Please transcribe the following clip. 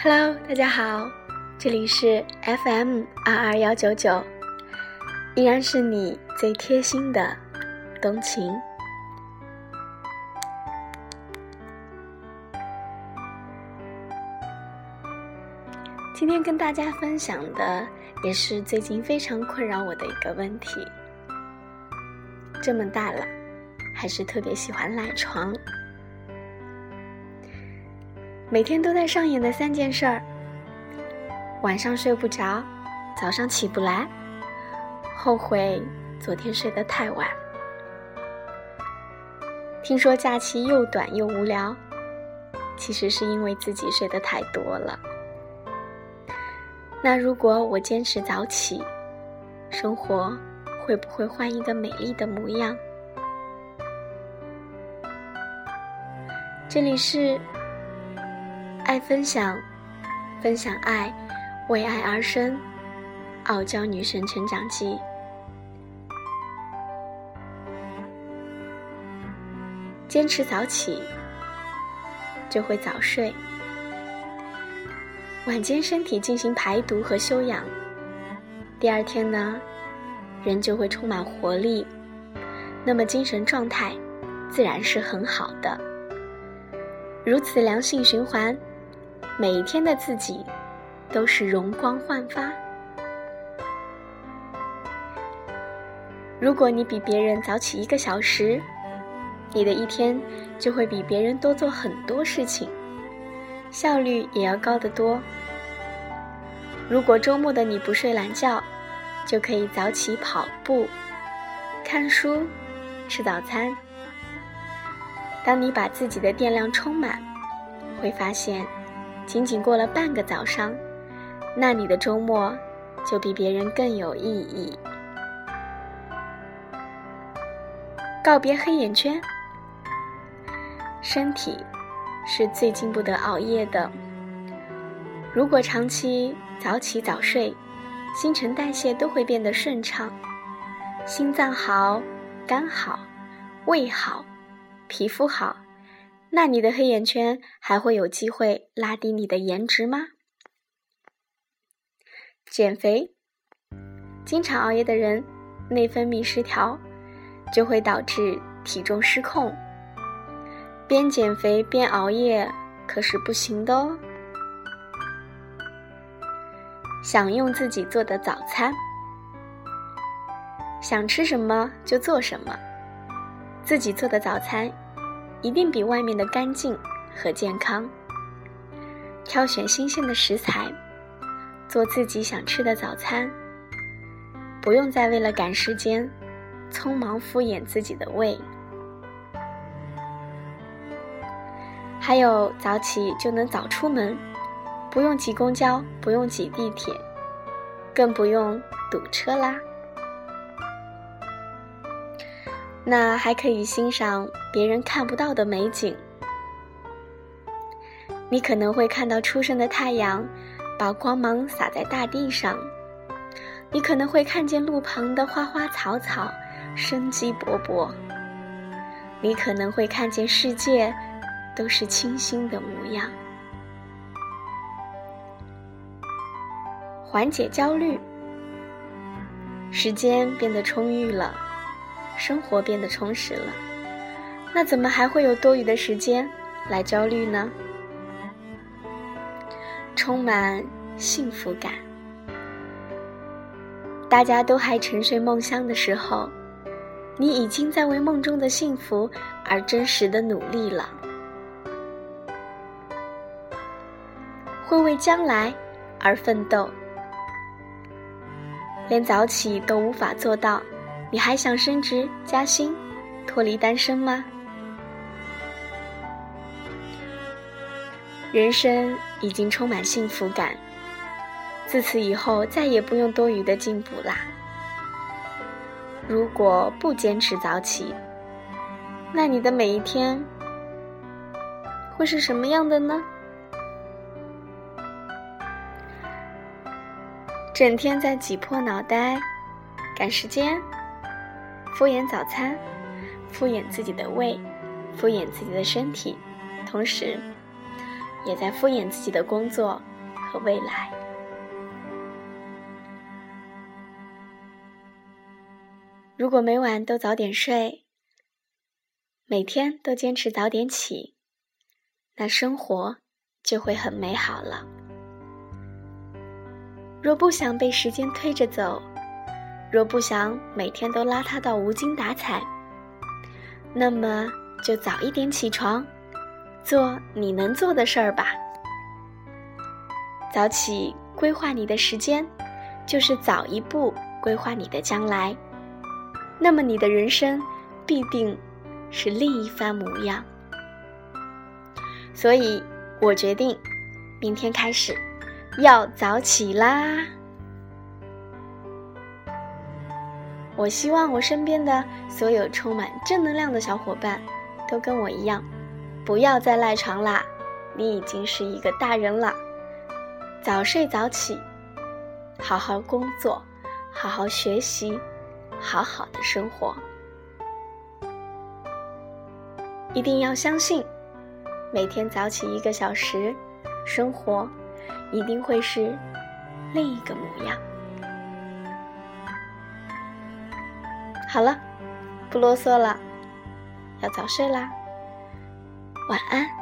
Hello，大家好，这里是 FM 二二幺九九，依然是你最贴心的冬晴。今天跟大家分享的也是最近非常困扰我的一个问题。这么大了，还是特别喜欢赖床。每天都在上演的三件事儿：晚上睡不着，早上起不来，后悔昨天睡得太晚。听说假期又短又无聊，其实是因为自己睡得太多了。那如果我坚持早起，生活会不会换一个美丽的模样？这里是爱分享，分享爱，为爱而生，傲娇女神成长记。坚持早起，就会早睡。晚间身体进行排毒和休养，第二天呢，人就会充满活力，那么精神状态自然是很好的。如此良性循环，每一天的自己都是容光焕发。如果你比别人早起一个小时，你的一天就会比别人多做很多事情，效率也要高得多。如果周末的你不睡懒觉，就可以早起跑步、看书、吃早餐。当你把自己的电量充满，会发现，仅仅过了半个早上，那你的周末就比别人更有意义。告别黑眼圈，身体是最经不得熬夜的。如果长期，早起早睡，新陈代谢都会变得顺畅，心脏好，肝好，胃好，皮肤好，那你的黑眼圈还会有机会拉低你的颜值吗？减肥，经常熬夜的人，内分泌失调，就会导致体重失控。边减肥边熬夜可是不行的哦。享用自己做的早餐，想吃什么就做什么。自己做的早餐一定比外面的干净和健康。挑选新鲜的食材，做自己想吃的早餐，不用再为了赶时间，匆忙敷衍自己的胃。还有早起就能早出门。不用挤公交，不用挤地铁，更不用堵车啦。那还可以欣赏别人看不到的美景。你可能会看到初升的太阳，把光芒洒在大地上；你可能会看见路旁的花花草草，生机勃勃；你可能会看见世界都是清新的模样。缓解焦虑，时间变得充裕了，生活变得充实了，那怎么还会有多余的时间来焦虑呢？充满幸福感，大家都还沉睡梦乡的时候，你已经在为梦中的幸福而真实的努力了，会为将来而奋斗。连早起都无法做到，你还想升职加薪、脱离单身吗？人生已经充满幸福感，自此以后再也不用多余的进补啦。如果不坚持早起，那你的每一天会是什么样的呢？整天在挤破脑袋赶时间，敷衍早餐，敷衍自己的胃，敷衍自己的身体，同时，也在敷衍自己的工作和未来。如果每晚都早点睡，每天都坚持早点起，那生活就会很美好了。若不想被时间推着走，若不想每天都邋遢到无精打采，那么就早一点起床，做你能做的事儿吧。早起规划你的时间，就是早一步规划你的将来。那么你的人生必定是另一番模样。所以我决定，明天开始要早起啦。我希望我身边的所有充满正能量的小伙伴，都跟我一样，不要再赖床啦！你已经是一个大人了，早睡早起，好好工作，好好学习。好好的生活，一定要相信，每天早起一个小时，生活一定会是另一个模样。好了，不啰嗦了，要早睡啦，晚安。